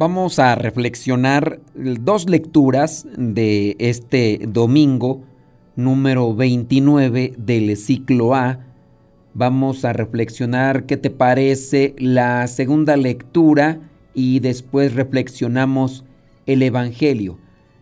Vamos a reflexionar dos lecturas de este domingo número 29 del ciclo A. Vamos a reflexionar qué te parece la segunda lectura y después reflexionamos el Evangelio.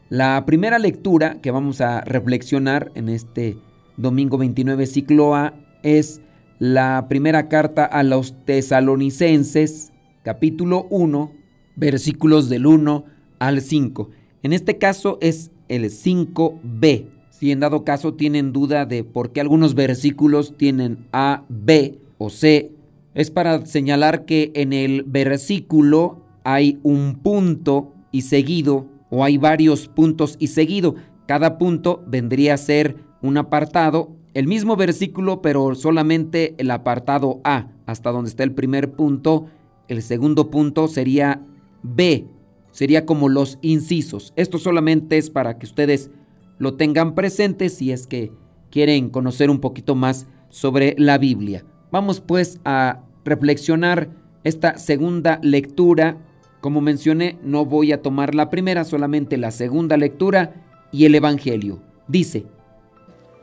La primera lectura que vamos a reflexionar en este domingo 29 ciclo A es la primera carta a los tesalonicenses, capítulo 1, versículos del 1 al 5. En este caso es el 5b. Si en dado caso tienen duda de por qué algunos versículos tienen A, B o C, es para señalar que en el versículo hay un punto y seguido o hay varios puntos y seguido. Cada punto vendría a ser un apartado, el mismo versículo, pero solamente el apartado A, hasta donde está el primer punto. El segundo punto sería B sería como los incisos. Esto solamente es para que ustedes lo tengan presente si es que quieren conocer un poquito más sobre la Biblia. Vamos pues a reflexionar esta segunda lectura. Como mencioné, no voy a tomar la primera, solamente la segunda lectura y el Evangelio. Dice,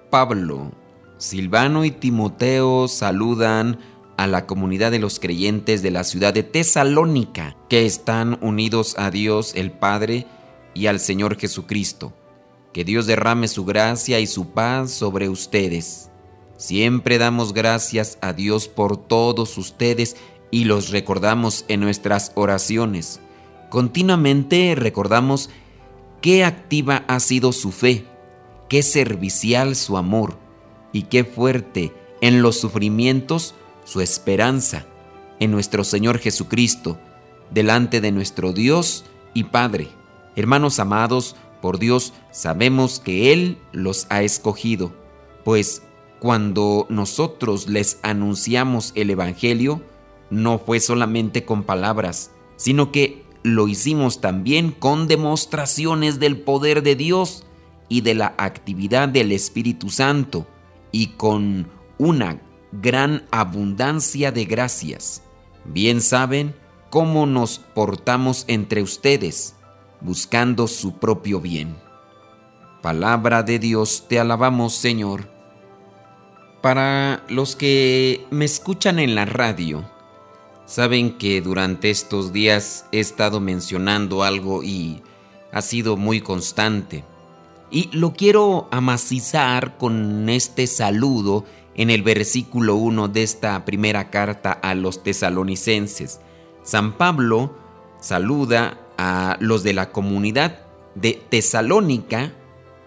Pablo, Silvano y Timoteo saludan a la comunidad de los creyentes de la ciudad de Tesalónica, que están unidos a Dios el Padre y al Señor Jesucristo. Que Dios derrame su gracia y su paz sobre ustedes. Siempre damos gracias a Dios por todos ustedes y los recordamos en nuestras oraciones. Continuamente recordamos qué activa ha sido su fe, qué servicial su amor y qué fuerte en los sufrimientos su esperanza en nuestro Señor Jesucristo, delante de nuestro Dios y Padre. Hermanos amados, por Dios sabemos que Él los ha escogido, pues cuando nosotros les anunciamos el Evangelio, no fue solamente con palabras, sino que lo hicimos también con demostraciones del poder de Dios y de la actividad del Espíritu Santo y con una gran abundancia de gracias. Bien saben cómo nos portamos entre ustedes, buscando su propio bien. Palabra de Dios, te alabamos Señor. Para los que me escuchan en la radio, saben que durante estos días he estado mencionando algo y ha sido muy constante. Y lo quiero amacizar con este saludo en el versículo 1 de esta primera carta a los tesalonicenses. San Pablo saluda a los de la comunidad de Tesalónica,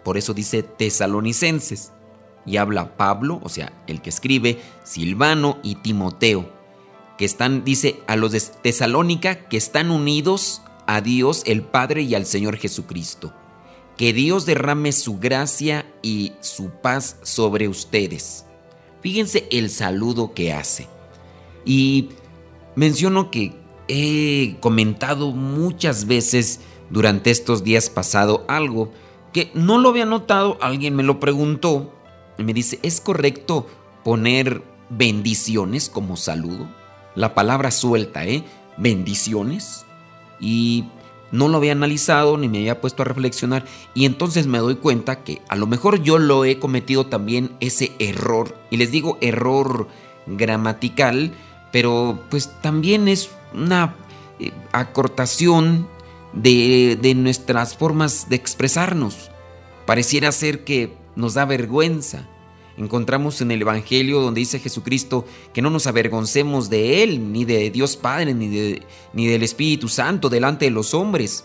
por eso dice tesalonicenses, y habla Pablo, o sea, el que escribe, Silvano y Timoteo, que están, dice, a los de Tesalónica que están unidos a Dios el Padre y al Señor Jesucristo. Que Dios derrame su gracia y su paz sobre ustedes. Fíjense el saludo que hace. Y menciono que he comentado muchas veces durante estos días pasado algo que no lo había notado, alguien me lo preguntó y me dice, ¿es correcto poner bendiciones como saludo? La palabra suelta, ¿eh? Bendiciones. Y no lo había analizado ni me había puesto a reflexionar. Y entonces me doy cuenta que a lo mejor yo lo he cometido también ese error. Y les digo error gramatical pero pues también es una eh, acortación de, de nuestras formas de expresarnos. Pareciera ser que nos da vergüenza encontramos en el Evangelio donde dice Jesucristo que no nos avergoncemos de Él, ni de Dios Padre, ni, de, ni del Espíritu Santo delante de los hombres,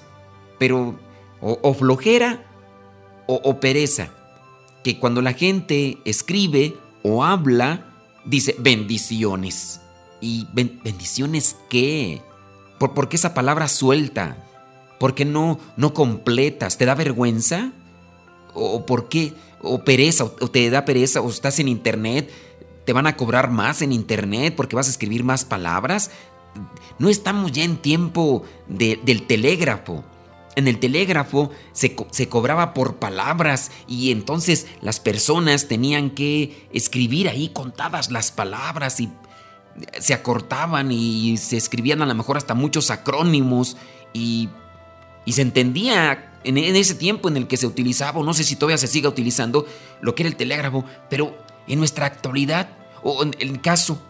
pero o, flojera o, pereza, que cuando la gente escribe o habla, dice bendiciones. ¿Y bendiciones qué? ¿Por, ¿Por qué esa palabra suelta? ¿Por qué no, no completas? ¿Te da vergüenza? ¿O por qué? ¿O pereza? ¿O te da pereza? ¿O estás en internet? ¿Te van a cobrar más en internet porque vas a escribir más palabras? No estamos ya en tiempo del telégrafo. En el telégrafo se, se, cobraba por palabras y entonces las personas tenían que escribir ahí contadas las palabras y se acortaban y se escribían a lo mejor hasta muchos acrónimos y, y se entendía en, ese tiempo en el que se utilizaba, o no sé si todavía se siga utilizando, lo que era el telégrafo, pero en nuestra actualidad, o en el caso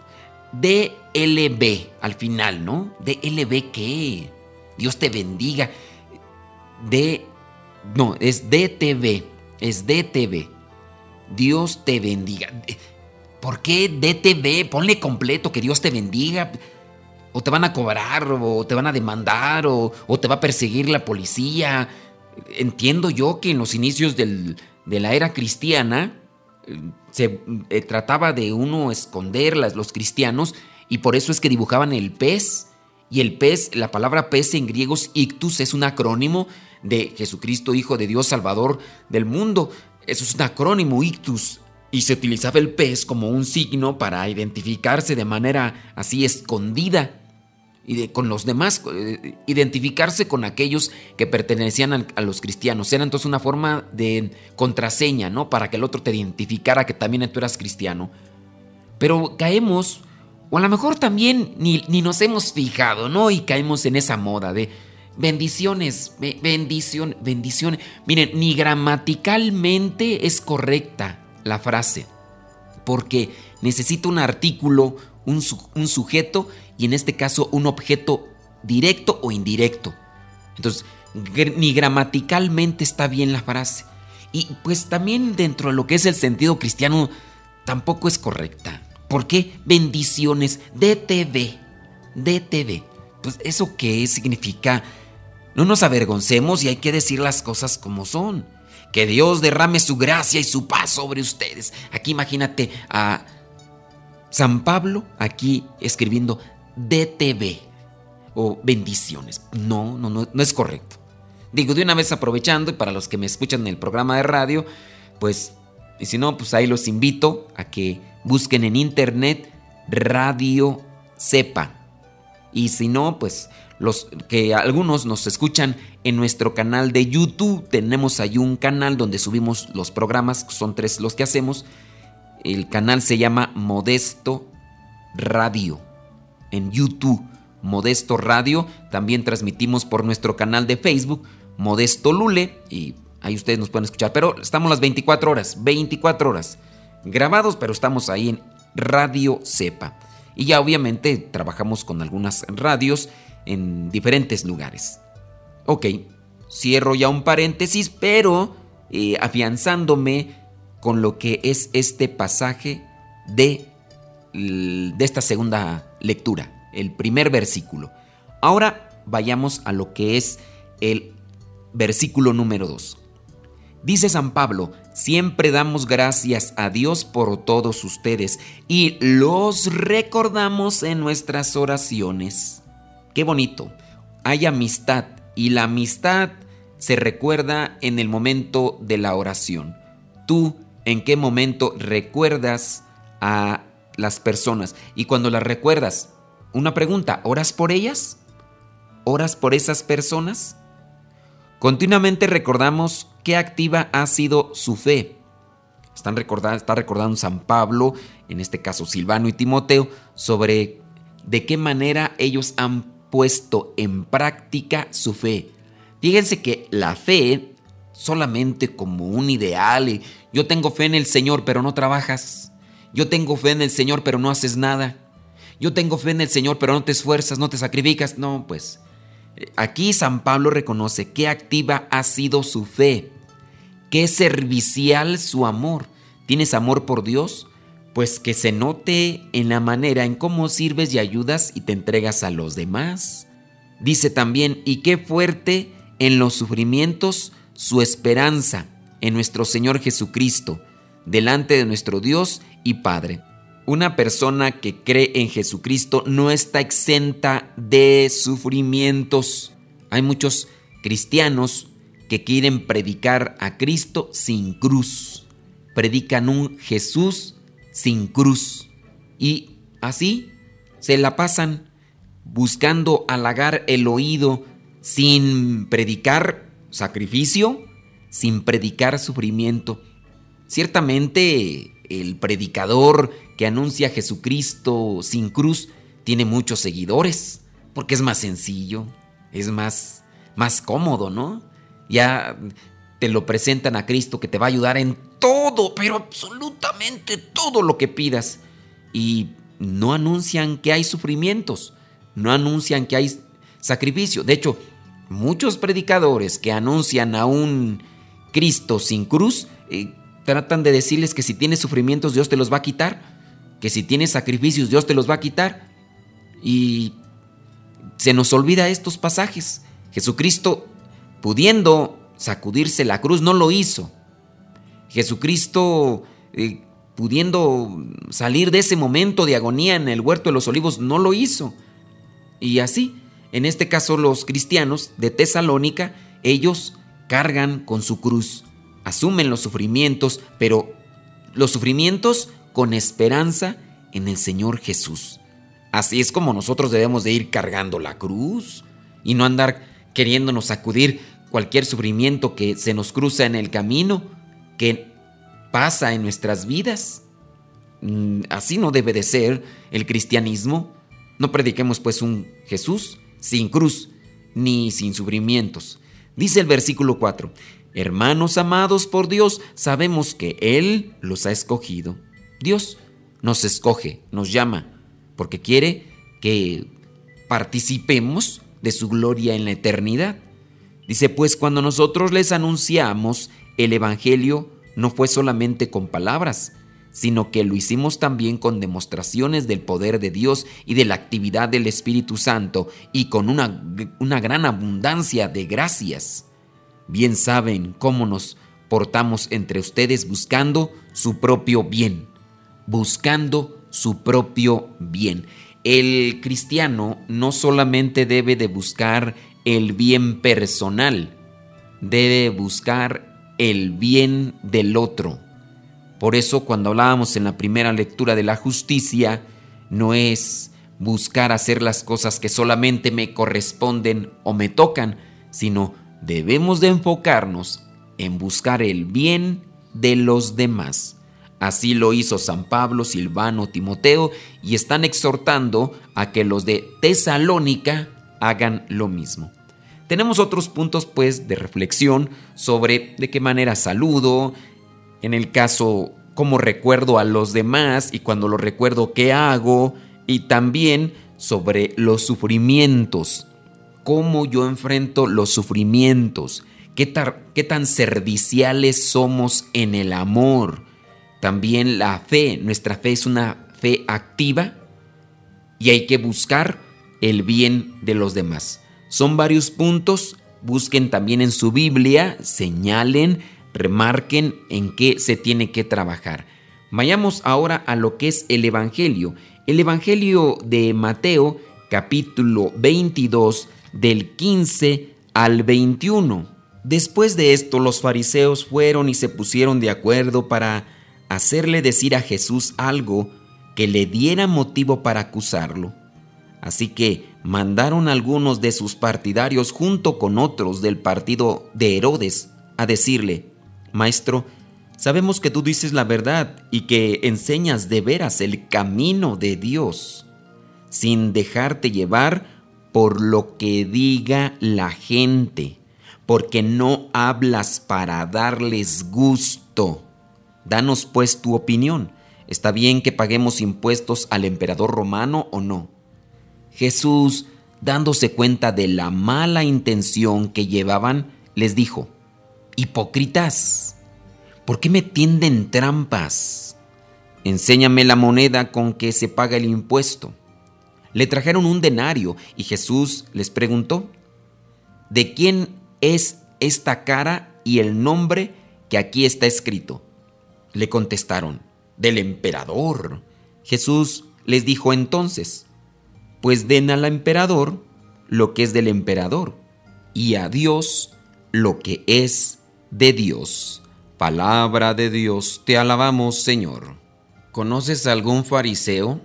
DLB al final, ¿no? DLB qué? Dios te bendiga. D no, es DTV, es DTV. Dios te bendiga. ¿Por qué DTV? Ponle completo, que Dios te bendiga. O te van a cobrar, o te van a demandar, o, o te va a perseguir la policía. Entiendo yo que en los inicios del, de la era cristiana, se eh, trataba de uno esconder los cristianos y por eso es que dibujaban el pez. Y el pez, la palabra pez en griego es ictus, es un acrónimo de Jesucristo, Hijo de Dios, Salvador del mundo. Eso es un acrónimo, ictus. Y se utilizaba el pez como un signo para identificarse de manera así escondida y con los demás, eh, identificarse con aquellos que pertenecían a los cristianos. Era entonces una forma de contraseña, ¿no? Para que el otro te identificara que también tú eras cristiano. Pero caemos, o a lo mejor también ni, ni nos hemos fijado, ¿no? Y caemos en esa moda de bendiciones, bendición, bendiciones. Miren, ni gramaticalmente es correcta la frase, porque necesita un artículo, un, sujeto y en este caso un objeto directo o indirecto. Entonces, ni gramaticalmente está bien la frase. Y pues también dentro de lo que es el sentido cristiano tampoco es correcta. ¿Por qué? Bendiciones, DTV, DTV. Pues eso qué significa, no nos avergoncemos y hay que decir las cosas como son. Que Dios derrame su gracia y su paz sobre ustedes. Aquí imagínate a San Pablo aquí escribiendo DTV o bendiciones. No, no, no, no es correcto. Digo, de una vez aprovechando, y para los que me escuchan en el programa de radio, pues, y si no, pues ahí los invito a que busquen en internet Radio Cepa. Y si no, pues los que algunos nos escuchan en nuestro canal de YouTube, tenemos ahí un canal donde subimos los programas, son tres los que hacemos. El canal se llama Modesto Radio en YouTube, Modesto Radio. También transmitimos por nuestro canal de Facebook, Modesto Lule, y ahí ustedes nos pueden escuchar. Pero estamos las 24 horas, 24 horas grabados, pero estamos ahí en Radio Cepa. Y ya obviamente trabajamos con algunas radios en diferentes lugares. Ok, cierro ya un paréntesis, pero eh, afianzándome con lo que es este pasaje de, de esta segunda lectura, el primer versículo. Ahora vayamos a lo que es el versículo número 2. Dice San Pablo, siempre damos gracias a Dios por todos ustedes y los recordamos en nuestras oraciones. Qué bonito. Hay amistad y la amistad se recuerda en el momento de la oración. ¿Tú en qué momento recuerdas a las personas. Y cuando las recuerdas, una pregunta, ¿oras por ellas? ¿Oras por esas personas? Continuamente recordamos qué activa ha sido su fe. Están recordando, está recordando San Pablo, en este caso Silvano y Timoteo, sobre de qué manera ellos han puesto en práctica su fe. Fíjense que la fe solamente como un ideal, yo tengo fe en el Señor, pero no trabajas. Yo tengo fe en el Señor, pero no haces nada. Yo tengo fe en el Señor, pero no te esfuerzas, no te sacrificas. No, pues aquí San Pablo reconoce qué activa ha sido su fe, qué servicial su amor. ¿Tienes amor por Dios? Pues que se note en la manera en cómo sirves y ayudas y te entregas a los demás. Dice también, y qué fuerte en los sufrimientos su esperanza en nuestro Señor Jesucristo delante de nuestro Dios y Padre. Una persona que cree en Jesucristo no está exenta de sufrimientos. Hay muchos cristianos que quieren predicar a Cristo sin cruz. Predican un Jesús sin cruz. Y así se la pasan buscando halagar el oído sin predicar sacrificio, sin predicar sufrimiento. Ciertamente el predicador que anuncia a Jesucristo sin cruz tiene muchos seguidores, porque es más sencillo, es más, más cómodo, ¿no? Ya te lo presentan a Cristo que te va a ayudar en todo, pero absolutamente todo lo que pidas. Y no anuncian que hay sufrimientos, no anuncian que hay sacrificio. De hecho, muchos predicadores que anuncian a un Cristo sin cruz, eh, tratan de decirles que si tienes sufrimientos Dios te los va a quitar, que si tienes sacrificios Dios te los va a quitar. Y se nos olvida estos pasajes. Jesucristo, pudiendo sacudirse la cruz, no lo hizo. Jesucristo, eh, pudiendo salir de ese momento de agonía en el huerto de los olivos, no lo hizo. Y así, en este caso los cristianos de Tesalónica, ellos cargan con su cruz, asumen los sufrimientos, pero los sufrimientos con esperanza en el Señor Jesús. Así es como nosotros debemos de ir cargando la cruz y no andar queriéndonos sacudir cualquier sufrimiento que se nos cruza en el camino, que pasa en nuestras vidas. Mm, así no debe de ser el cristianismo. No prediquemos pues un Jesús sin cruz ni sin sufrimientos. Dice el versículo 4, Hermanos amados por Dios, sabemos que Él los ha escogido. Dios nos escoge, nos llama, porque quiere que participemos de su gloria en la eternidad. Dice, pues cuando nosotros les anunciamos el Evangelio, no fue solamente con palabras, sino que lo hicimos también con demostraciones del poder de Dios y de la actividad del Espíritu Santo y con una, una gran abundancia de gracias. Bien saben cómo nos portamos entre ustedes buscando su propio bien, buscando su propio bien. El cristiano no solamente debe de buscar el bien personal, debe buscar el bien del otro. Por eso cuando hablábamos en la primera lectura de la justicia, no es buscar hacer las cosas que solamente me corresponden o me tocan, sino debemos de enfocarnos en buscar el bien de los demás. Así lo hizo San Pablo, Silvano, Timoteo y están exhortando a que los de Tesalónica hagan lo mismo. Tenemos otros puntos pues de reflexión sobre de qué manera saludo, en el caso cómo recuerdo a los demás y cuando lo recuerdo qué hago y también sobre los sufrimientos, cómo yo enfrento los sufrimientos, qué, qué tan serviciales somos en el amor. También la fe, nuestra fe es una fe activa y hay que buscar el bien de los demás. Son varios puntos, busquen también en su Biblia, señalen, remarquen en qué se tiene que trabajar. Vayamos ahora a lo que es el Evangelio. El Evangelio de Mateo capítulo 22 del 15 al 21. Después de esto los fariseos fueron y se pusieron de acuerdo para hacerle decir a Jesús algo que le diera motivo para acusarlo. Así que mandaron algunos de sus partidarios junto con otros del partido de Herodes a decirle, Maestro, sabemos que tú dices la verdad y que enseñas de veras el camino de Dios, sin dejarte llevar por lo que diga la gente, porque no hablas para darles gusto. Danos pues tu opinión. ¿Está bien que paguemos impuestos al emperador romano o no? Jesús, dándose cuenta de la mala intención que llevaban, les dijo, Hipócritas, ¿por qué me tienden trampas? Enséñame la moneda con que se paga el impuesto. Le trajeron un denario y Jesús les preguntó, ¿de quién es esta cara y el nombre que aquí está escrito? Le contestaron, del emperador. Jesús les dijo entonces, pues den al emperador lo que es del emperador y a Dios lo que es de Dios. Palabra de Dios, te alabamos Señor. ¿Conoces algún fariseo?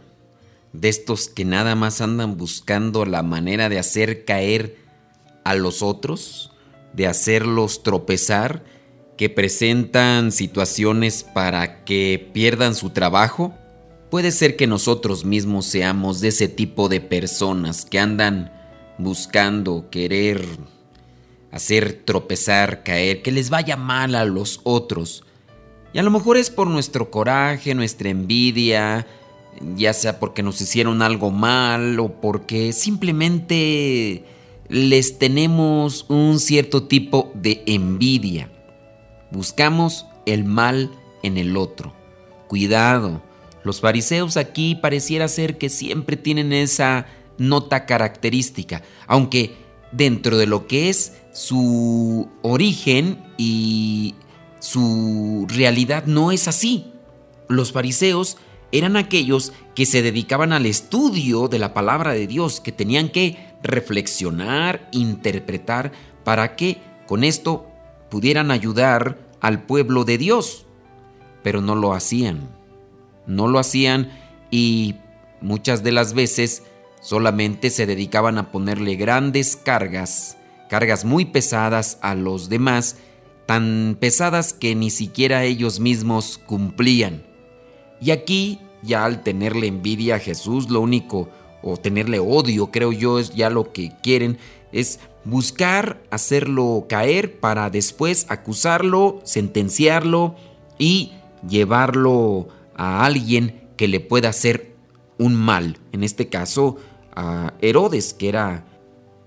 De estos que nada más andan buscando la manera de hacer caer a los otros, de hacerlos tropezar, que presentan situaciones para que pierdan su trabajo. Puede ser que nosotros mismos seamos de ese tipo de personas que andan buscando querer hacer tropezar, caer, que les vaya mal a los otros. Y a lo mejor es por nuestro coraje, nuestra envidia, ya sea porque nos hicieron algo mal o porque simplemente les tenemos un cierto tipo de envidia. Buscamos el mal en el otro. Cuidado, los fariseos aquí pareciera ser que siempre tienen esa nota característica, aunque dentro de lo que es su origen y su realidad no es así. Los fariseos eran aquellos que se dedicaban al estudio de la palabra de Dios, que tenían que reflexionar, interpretar, para que con esto pudieran ayudar al pueblo de Dios. Pero no lo hacían. No lo hacían y muchas de las veces solamente se dedicaban a ponerle grandes cargas cargas muy pesadas a los demás, tan pesadas que ni siquiera ellos mismos cumplían. Y aquí, ya al tenerle envidia a Jesús, lo único, o tenerle odio, creo yo, es ya lo que quieren, es buscar hacerlo caer para después acusarlo, sentenciarlo y llevarlo a alguien que le pueda hacer un mal. En este caso, a Herodes, que era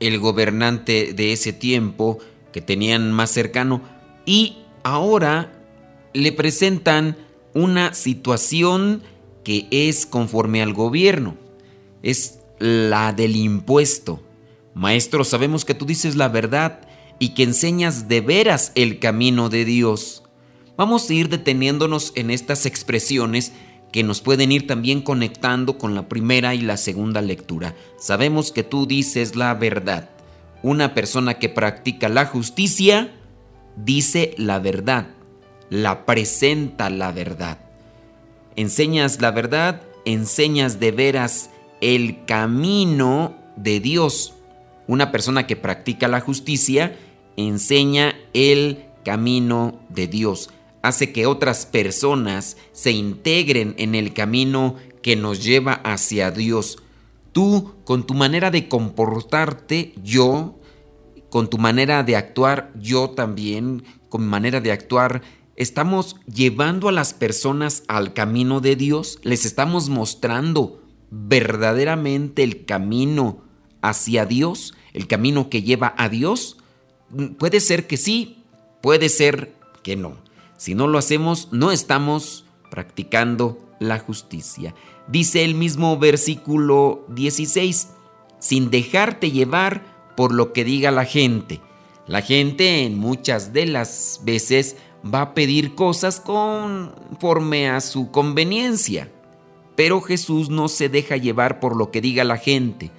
el gobernante de ese tiempo que tenían más cercano y ahora le presentan una situación que es conforme al gobierno, es la del impuesto. Maestro, sabemos que tú dices la verdad y que enseñas de veras el camino de Dios. Vamos a ir deteniéndonos en estas expresiones que nos pueden ir también conectando con la primera y la segunda lectura. Sabemos que tú dices la verdad. Una persona que practica la justicia dice la verdad, la presenta la verdad. Enseñas la verdad, enseñas de veras el camino de Dios. Una persona que practica la justicia enseña el camino de Dios hace que otras personas se integren en el camino que nos lleva hacia Dios. Tú, con tu manera de comportarte, yo, con tu manera de actuar, yo también, con mi manera de actuar, estamos llevando a las personas al camino de Dios, les estamos mostrando verdaderamente el camino hacia Dios, el camino que lleva a Dios. Puede ser que sí, puede ser que no. Si no lo hacemos, no estamos practicando la justicia. Dice el mismo versículo 16, sin dejarte llevar por lo que diga la gente. La gente en muchas de las veces va a pedir cosas conforme a su conveniencia, pero Jesús no se deja llevar por lo que diga la gente.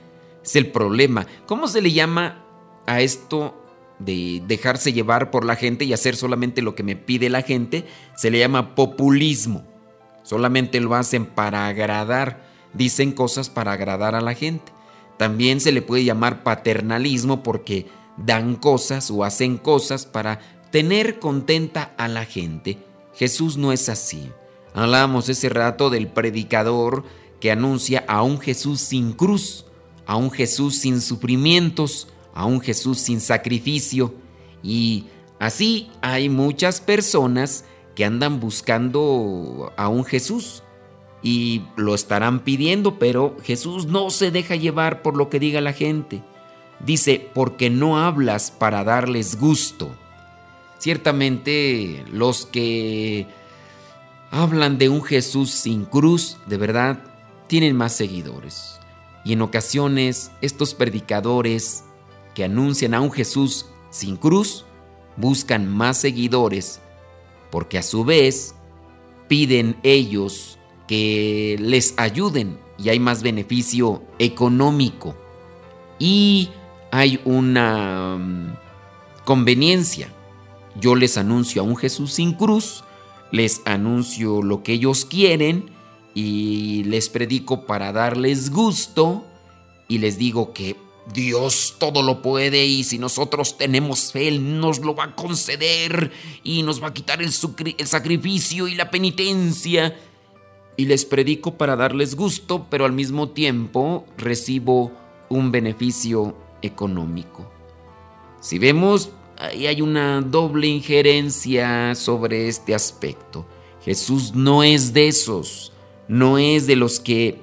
Es el problema. ¿Cómo se le llama a esto de dejarse llevar por la gente y hacer solamente lo que me pide la gente, se le llama populismo. Solamente lo hacen para agradar, dicen cosas para agradar a la gente. También se le puede llamar paternalismo porque dan cosas o hacen cosas para tener contenta a la gente. Jesús no es así. Hablamos ese rato del predicador que anuncia a un Jesús sin cruz, a un Jesús sin sufrimientos, a un Jesús sin sacrificio. Y así hay muchas personas que andan buscando a un Jesús y lo estarán pidiendo, pero Jesús no se deja llevar por lo que diga la gente. Dice, porque no hablas para darles gusto. Ciertamente los que hablan de un Jesús sin cruz, de verdad, tienen más seguidores. Y en ocasiones estos predicadores que anuncian a un Jesús sin cruz buscan más seguidores porque a su vez piden ellos que les ayuden y hay más beneficio económico. Y hay una mm, conveniencia. Yo les anuncio a un Jesús sin cruz, les anuncio lo que ellos quieren y les predico para darles gusto y les digo que Dios todo lo puede y si nosotros tenemos fe, Él nos lo va a conceder y nos va a quitar el, sacrificio y la penitencia. Y les predico para darles gusto, pero al mismo tiempo recibo un beneficio económico. Si vemos, ahí hay una doble injerencia sobre este aspecto. Jesús no es de esos, no es de los que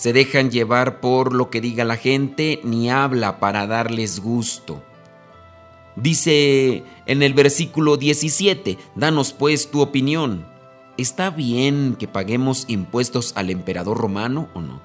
se dejan llevar por lo que diga la gente ni habla para darles gusto. Dice en el versículo 17, danos pues tu opinión. ¿Está bien que paguemos impuestos al emperador romano o no?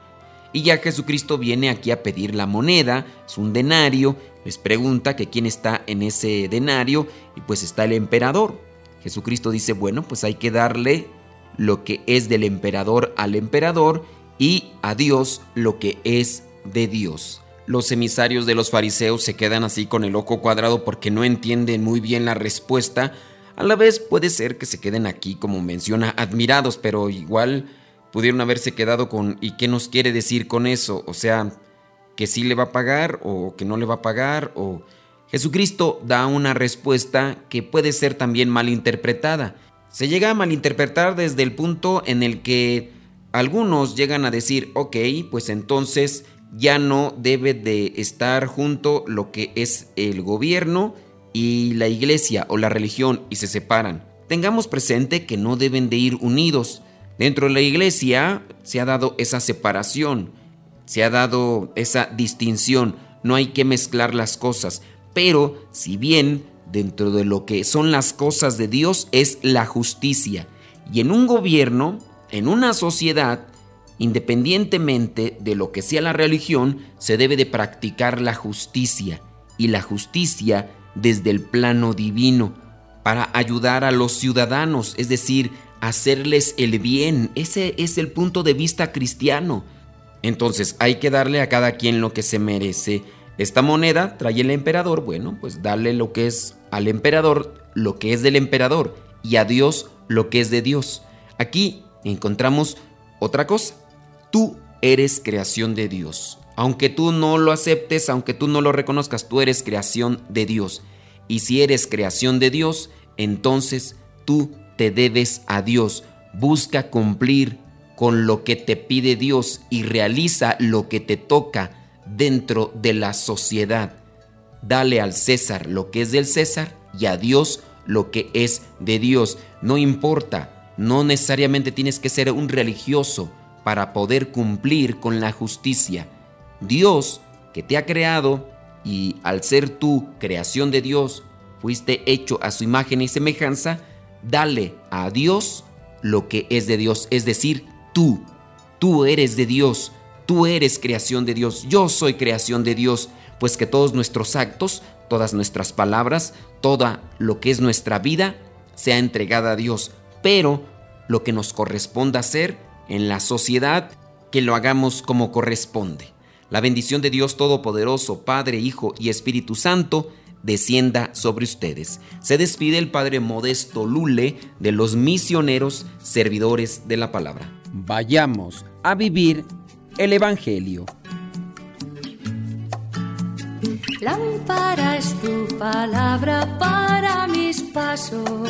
Y ya Jesucristo viene aquí a pedir la moneda, es un denario, les pregunta que quién está en ese denario y pues está el emperador. Jesucristo dice, bueno, pues hay que darle lo que es del emperador al emperador y a Dios lo que es de Dios. Los emisarios de los fariseos se quedan así con el ojo cuadrado porque no entienden muy bien la respuesta. A la vez puede ser que se queden aquí, como menciona, admirados, pero igual pudieron haberse quedado con ¿y qué nos quiere decir con eso? O sea, que sí le va a pagar o que no le va a pagar o Jesucristo da una respuesta que puede ser también malinterpretada. Se llega a malinterpretar desde el punto en el que algunos llegan a decir, ok, pues entonces ya no debe de estar junto lo que es el gobierno y la iglesia o la religión y se separan. Tengamos presente que no deben de ir unidos. Dentro de la iglesia se ha dado esa separación, se ha dado esa distinción, no hay que mezclar las cosas, pero si bien dentro de lo que son las cosas de Dios es la justicia, y en un gobierno en una sociedad, independientemente de lo que sea la religión, se debe de practicar la justicia y la justicia desde el plano divino para ayudar a los ciudadanos, es decir, hacerles el bien. Ese es el punto de vista cristiano. Entonces hay que darle a cada quien lo que se merece. Esta moneda trae el emperador, bueno, pues darle lo que es al emperador, lo que es del emperador, y a Dios lo que es de Dios. Aquí encontramos otra cosa. Tú eres creación de Dios. Aunque tú no lo aceptes, aunque tú no lo reconozcas, tú eres creación de Dios. Y si eres creación de Dios, entonces tú te debes a Dios. Busca cumplir con lo que te pide Dios y realiza lo que te toca dentro de la sociedad. Dale al César lo que es del César y a Dios lo que es de Dios. No importa no necesariamente tienes que ser un religioso para poder cumplir con la justicia. Dios, que te ha creado, y al ser tú creación de Dios, fuiste hecho a su imagen y semejanza, dale a Dios lo que es de Dios, es decir, tú, tú eres de Dios, tú eres creación de Dios, yo soy creación de Dios, pues que todos nuestros actos, todas nuestras palabras, toda lo que es nuestra vida, sea entregada a Dios, pero lo que nos corresponda hacer en la sociedad, que lo hagamos como corresponde. La bendición de Dios Todopoderoso, Padre, Hijo y Espíritu Santo, descienda sobre ustedes. Se despide el Padre Modesto Lule de los misioneros servidores de la palabra. Vayamos a vivir el Evangelio. Lámpara es tu palabra para mis pasos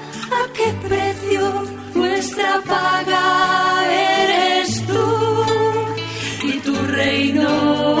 a qué precio, nuestra paga eres tú y tu reino.